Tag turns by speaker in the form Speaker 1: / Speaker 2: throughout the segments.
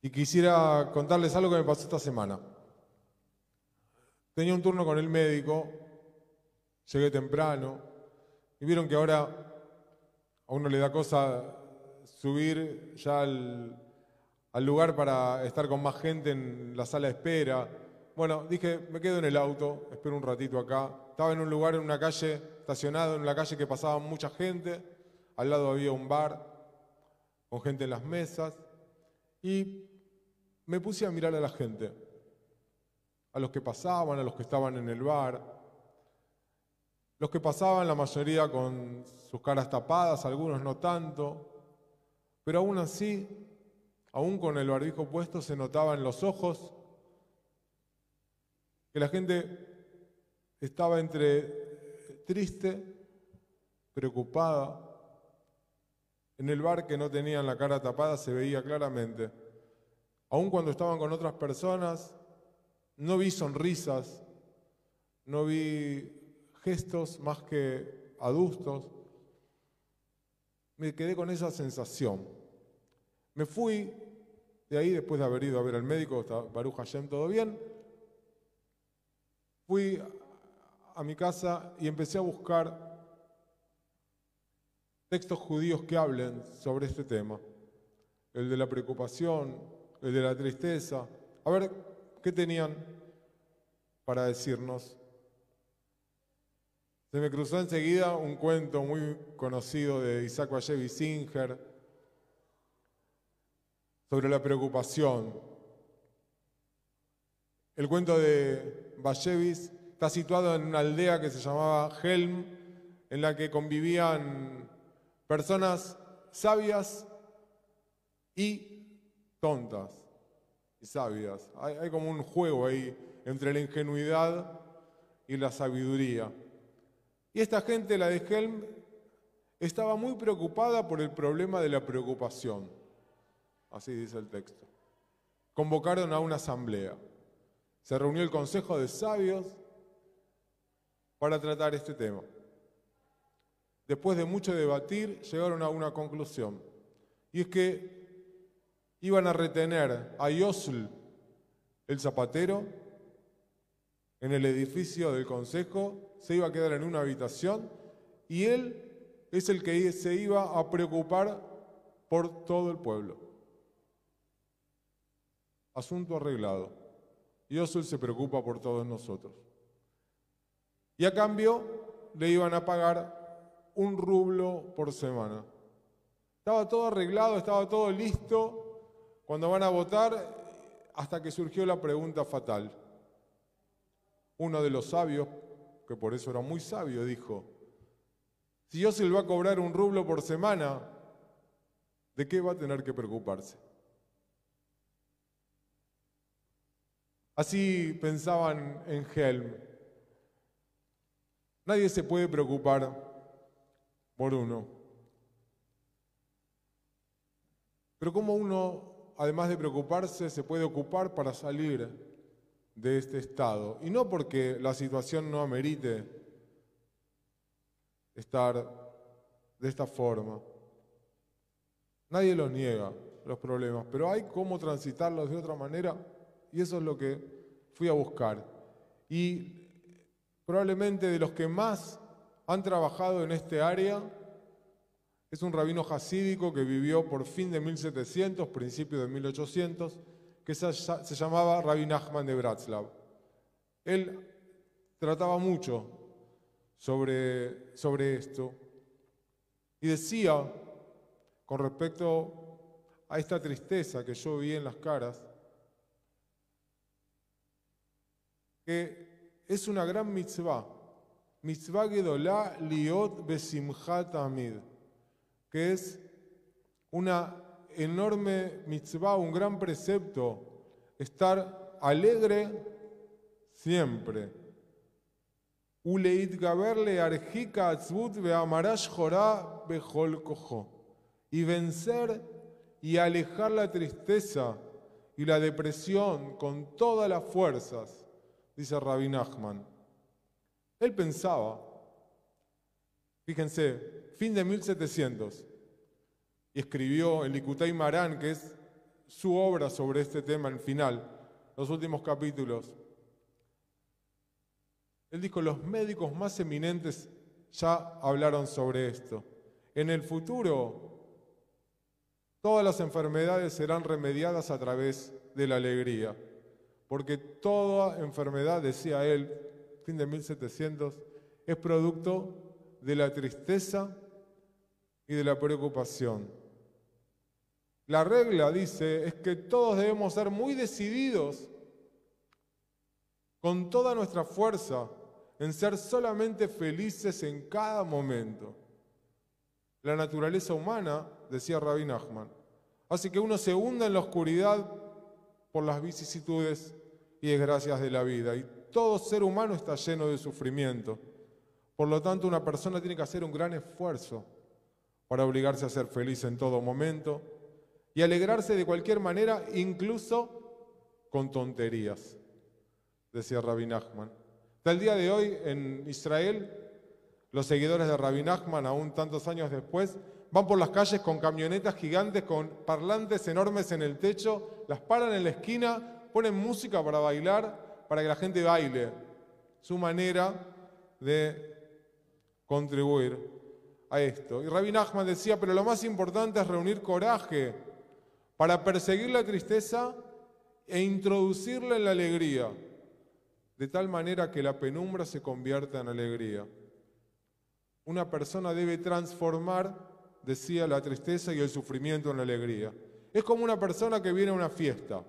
Speaker 1: y quisiera contarles algo que me pasó esta semana. Tenía un turno con el médico, llegué temprano y vieron que ahora a uno le da cosa subir ya al, lugar para estar con más gente en la sala de espera. Bueno, dije, me quedo en el auto, espero un ratito acá. Estaba en un lugar, en una calle, estacionado en una calle que pasaba mucha gente. Al lado había un bar con gente en las mesas. Y me puse a mirar a la gente, a los que pasaban, a los que estaban en el bar. Los que pasaban, la mayoría con sus caras tapadas, algunos no tanto. Pero aún así, aún con el barbijo puesto, se notaba en los ojos que la gente estaba entre triste, preocupada. En el bar que no tenían la cara tapada se veía claramente. Aún cuando estaban con otras personas, no vi sonrisas, no vi gestos más que adustos. Me quedé con esa sensación. Me fui de ahí después de haber ido a ver al médico, Baruch Hashem, todo bien. Fui a mi casa y empecé a buscar textos judíos que hablen sobre este tema, el de la preocupación, el de la tristeza. A ver, ¿qué tenían para decirnos? Se me cruzó enseguida un cuento muy conocido de Isaac Bashevis Singer sobre la preocupación. El cuento de Bashevis está situado en una aldea que se llamaba Helm, en la que convivían personas sabias y tontas y sabias. Hay, hay, como un juego ahí entre la ingenuidad y la sabiduría. Y esta gente, la de Helm, estaba muy preocupada por el problema de la preocupación. Así dice el texto. Convocaron a una asamblea. Se reunió el Consejo de Sabios para tratar este tema. Después de mucho debatir, llegaron a una conclusión. Y es que iban a retener a Yosl, el zapatero, en el edificio del consejo, se iba a quedar en una habitación y él es el que se iba a preocupar por todo el pueblo. Asunto arreglado. Yosul se preocupa por todos nosotros. Y a cambio le iban a pagar un rublo por semana. Estaba todo arreglado, estaba todo listo cuando van a votar hasta que surgió la pregunta fatal. Uno de los sabios, que por eso era muy sabio, dijo, si yo se le va a cobrar un rublo por semana, ¿de qué va a tener que preocuparse? Así pensaban en Helm. Nadie se puede preocupar por uno. Pero cómo uno, además de preocuparse, se puede ocupar para salir de este estado. Y no porque la situación no amerite estar de esta forma. Nadie los niega, los problemas, pero hay cómo transitarlos de otra manera y eso es lo que fui a buscar. Y probablemente de los que más han trabajado en este área. Es un rabino jasídico que vivió por fin de 1700, principio de 1800, que se, llamaba Rabbi Nachman de Bratslav. Él trataba mucho sobre, sobre esto y decía, con respecto a esta tristeza que yo vi en las caras, que es una gran mitzvah mitzvah gedolá liot besimchat amid, que es una enorme mitzvah, un gran precepto, estar alegre siempre. Uleit gaberle arjika atzvut veamarash jorá bejol. Y vencer y alejar la tristeza y la depresión con todas las fuerzas, dice Rabbi Nachman. Él pensaba, fíjense, fin de 1700, y escribió el Likutay Marán, que es su obra sobre este tema en final, los últimos capítulos. Él dijo, los médicos más eminentes ya hablaron sobre esto. En el futuro, todas las enfermedades serán remediadas a través de la alegría, porque toda enfermedad, decía él, fin de 1700, es producto de la tristeza y de la preocupación. La regla, dice, es que todos debemos ser muy decididos con toda nuestra fuerza en ser solamente felices en cada momento. La naturaleza humana, decía Rabbi Nachman, hace que uno se hunda en la oscuridad por las vicisitudes y desgracias de la vida. Y todo ser humano está lleno de sufrimiento. Por lo tanto, una persona tiene que hacer un gran esfuerzo para obligarse a ser feliz en todo momento y alegrarse de cualquier manera, incluso con tonterías, decía Rabbi Nachman. Hasta el día de hoy en Israel, los seguidores de Rabbi Nachman, aún tantos años después, van por las calles con camionetas gigantes, con parlantes enormes en el techo, las paran en la esquina, ponen música para bailar, para que la gente baile. Su manera de contribuir a esto. Y Rabbi Nachman decía, pero lo más importante es reunir coraje para perseguir la tristeza e introducirla en la alegría, de tal manera que la penumbra se convierta en alegría. Una persona debe transformar, decía, la tristeza y el sufrimiento en alegría. Es como una persona que viene a una fiesta.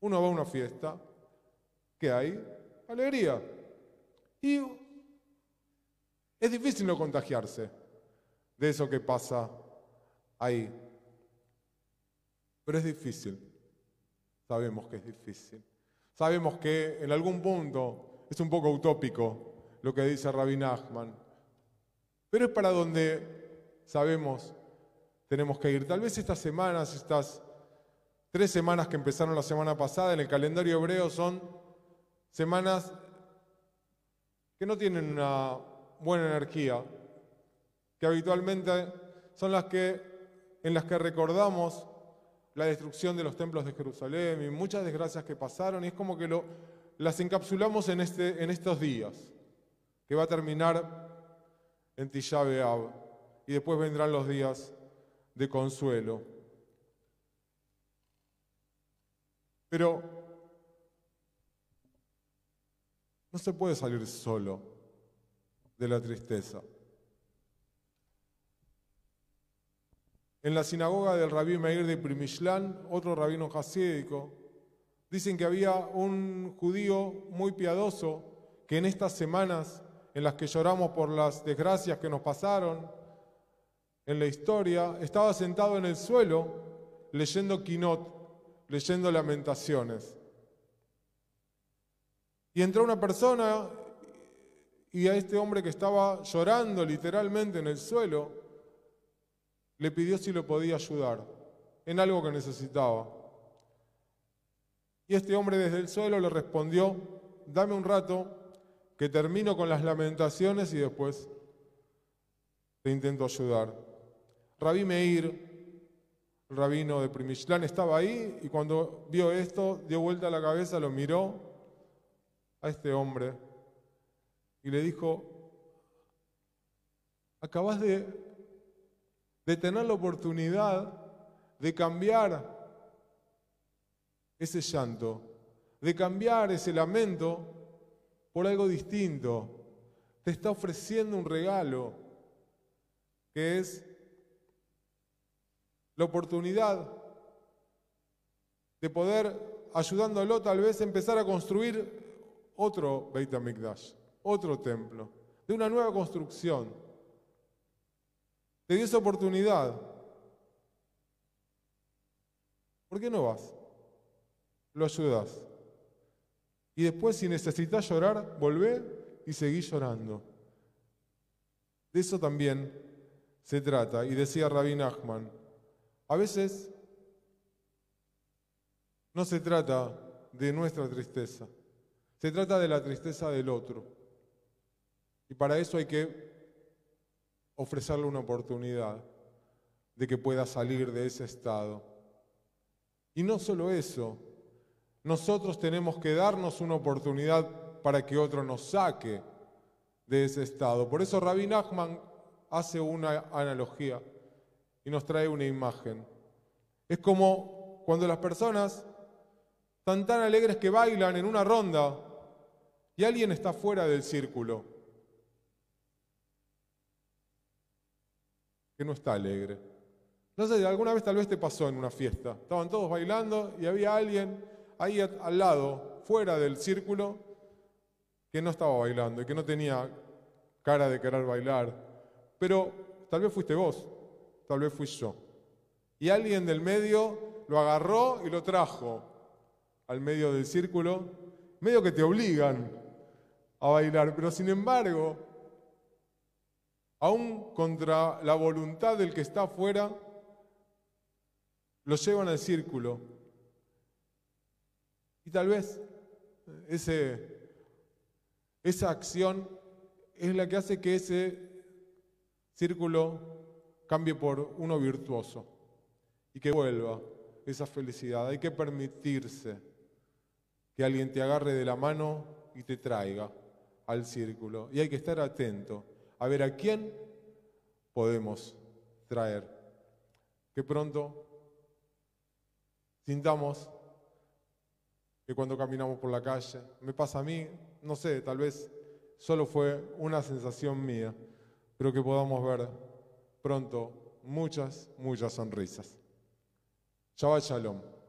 Speaker 1: Uno va a una fiesta, ¿qué hay? Alegría. Y es difícil no contagiarse de eso que pasa ahí. Pero es difícil. Sabemos que es difícil. Sabemos que en algún punto es un poco utópico lo que dice Rabbi Nachman. Pero es para donde sabemos tenemos que ir. Tal vez estas semanas, estas tres semanas que empezaron la semana pasada en el calendario hebreo son semanas que no tienen una buena energía, que habitualmente son las que en las que recordamos la destrucción de los templos de Jerusalén y muchas desgracias que pasaron, y es como que las encapsulamos en, este, en estos días, que va a terminar en Tisha y después vendrán los días de consuelo. Pero no se puede salir solo de la tristeza. En la sinagoga del rabí Meir de Primishlan, otro rabino hasídico, dicen que había un judío muy piadoso que en estas semanas en las que lloramos por las desgracias que nos pasaron en la historia, estaba sentado en el suelo leyendo Quinot, leyendo lamentaciones. Y entró una persona y a este hombre que estaba llorando literalmente en el suelo, le pidió si lo podía ayudar en algo que necesitaba. Y este hombre desde el suelo le respondió, dame un rato, que termino con las lamentaciones y después te intento ayudar. Rabí Meir, rabino de Primichlán, estaba ahí y cuando vio esto, dio vuelta la cabeza, lo miró a este hombre y le dijo, acabas de tener la oportunidad de cambiar ese llanto, de cambiar ese lamento por algo distinto. Te está ofreciendo un regalo que es la oportunidad de poder, ayudándolo tal vez, empezar a construir otro Beit HaMikdash, otro templo, de una nueva construcción. Te dio esa oportunidad. ¿Por qué no vas? Lo ayudas. Y después, si necesitas llorar, volvé y seguí llorando. De eso también se trata. Y decía Rabbi Nachman, a veces no se trata de nuestra tristeza, se trata de la tristeza del otro. Y para eso hay que ofrecerle una oportunidad de que pueda salir de ese estado. Y no solo eso, nosotros tenemos que darnos una oportunidad para que otro nos saque de ese estado. Por eso Rabbi Nachman hace una analogía y nos trae una imagen. Es como cuando las personas están tan alegres que bailan en una ronda y alguien está fuera del círculo, que no está alegre. No sé, alguna vez tal vez te pasó en una fiesta. Estaban todos bailando y había alguien ahí al lado, fuera del círculo, que no estaba bailando y que no tenía cara de querer bailar. Pero tal vez fuiste vos, tal vez fui yo. Y alguien del medio lo agarró y lo trajo al medio del círculo, medio que te obligan a bailar, pero sin embargo, aún contra la voluntad del que está afuera, lo llevan al círculo. Y tal vez ese, esa acción es la que hace que ese círculo cambie por uno virtuoso y que vuelva esa felicidad. Hay que permitirse que alguien te agarre de la mano y te traiga al círculo. Y hay que estar atento a ver a quién podemos traer. Que pronto sintamos que cuando caminamos por la calle, me pasa a mí, no sé, tal vez solo fue una sensación mía, pero que podamos ver pronto muchas, muchas sonrisas. Shabbat Shalom.